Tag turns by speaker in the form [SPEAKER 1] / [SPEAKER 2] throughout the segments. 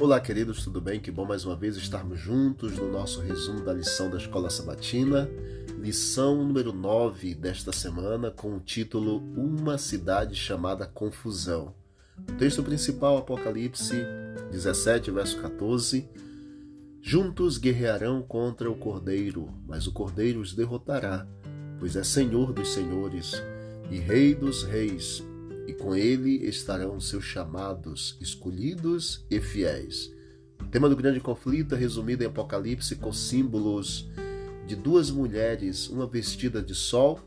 [SPEAKER 1] Olá, queridos, tudo bem? Que bom mais uma vez estarmos juntos no nosso resumo da lição da Escola Sabatina, lição número 9 desta semana, com o título Uma cidade chamada Confusão. O texto principal, Apocalipse 17, verso 14. Juntos guerrearão contra o Cordeiro, mas o Cordeiro os derrotará, pois é Senhor dos senhores e Rei dos reis e com ele estarão seus chamados, escolhidos e fiéis. O tema do grande conflito é resumido em Apocalipse com símbolos de duas mulheres, uma vestida de sol,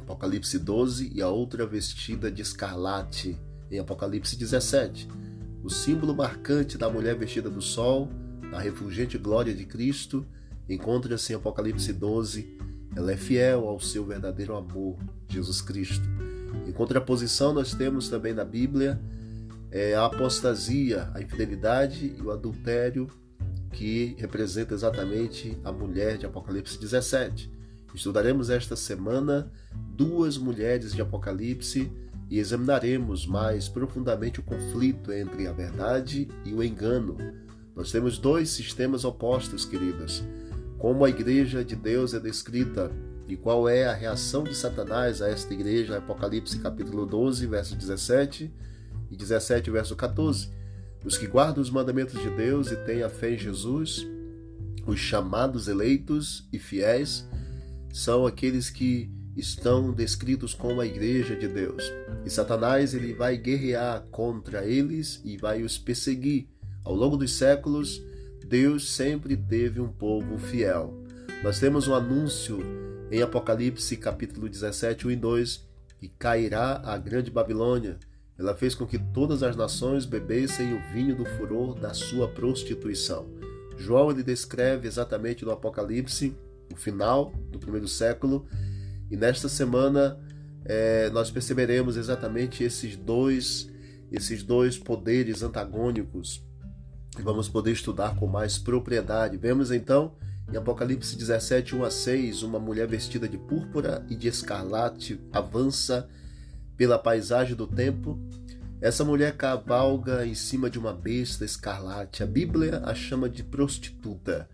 [SPEAKER 1] Apocalipse 12, e a outra vestida de escarlate, em Apocalipse 17. O símbolo marcante da mulher vestida do sol, na refulgente glória de Cristo, encontra-se em Apocalipse 12. Ela é fiel ao seu verdadeiro amor, Jesus Cristo. Em contraposição, nós temos também na Bíblia é, a apostasia, a infidelidade e o adultério, que representa exatamente a mulher de Apocalipse 17. Estudaremos esta semana duas mulheres de Apocalipse e examinaremos mais profundamente o conflito entre a verdade e o engano. Nós temos dois sistemas opostos, queridos. Como a igreja de Deus é descrita e qual é a reação de Satanás a esta igreja, Apocalipse capítulo 12, verso 17 e 17, verso 14. Os que guardam os mandamentos de Deus e têm a fé em Jesus, os chamados eleitos e fiéis, são aqueles que estão descritos como a igreja de Deus. E Satanás ele vai guerrear contra eles e vai os perseguir. Ao longo dos séculos, Deus sempre teve um povo fiel. Nós temos um anúncio em Apocalipse capítulo 17, 1 e 2, e cairá a grande Babilônia. Ela fez com que todas as nações bebessem o vinho do furor da sua prostituição. João ele descreve exatamente no Apocalipse o final do primeiro século, e nesta semana é, nós perceberemos exatamente esses dois, esses dois poderes antagônicos e vamos poder estudar com mais propriedade. Vemos então em Apocalipse 17, 1 a 6, uma mulher vestida de púrpura e de escarlate avança pela paisagem do templo. Essa mulher cavalga em cima de uma besta escarlate. A Bíblia a chama de prostituta.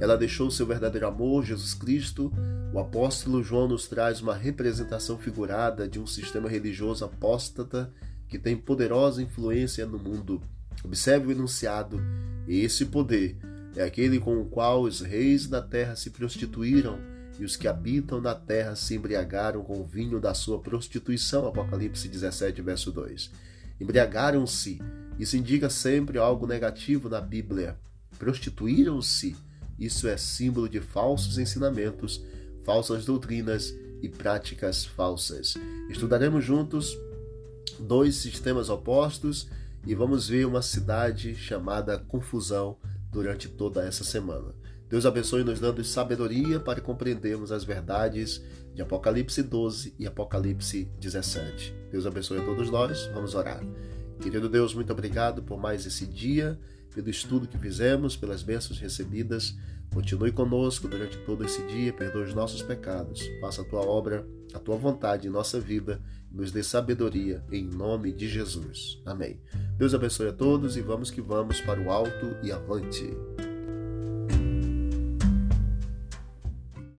[SPEAKER 1] Ela deixou seu verdadeiro amor, Jesus Cristo. O apóstolo João nos traz uma representação figurada de um sistema religioso apóstata que tem poderosa influência no mundo. Observe o enunciado: esse poder é aquele com o qual os reis da terra se prostituíram e os que habitam na terra se embriagaram com o vinho da sua prostituição. Apocalipse 17, verso 2. Embriagaram-se. Isso indica sempre algo negativo na Bíblia. Prostituíram-se. Isso é símbolo de falsos ensinamentos, falsas doutrinas e práticas falsas. Estudaremos juntos dois sistemas opostos e vamos ver uma cidade chamada confusão durante toda essa semana. Deus abençoe nos dando sabedoria para compreendermos as verdades de Apocalipse 12 e Apocalipse 17. Deus abençoe a todos nós. Vamos orar. Querido Deus, muito obrigado por mais esse dia, pelo estudo que fizemos, pelas bênçãos recebidas. Continue conosco durante todo esse dia, perdoe os nossos pecados, faça a tua obra, a tua vontade em nossa vida e nos dê sabedoria em nome de Jesus. Amém. Deus abençoe a todos e vamos que vamos para o alto e avante.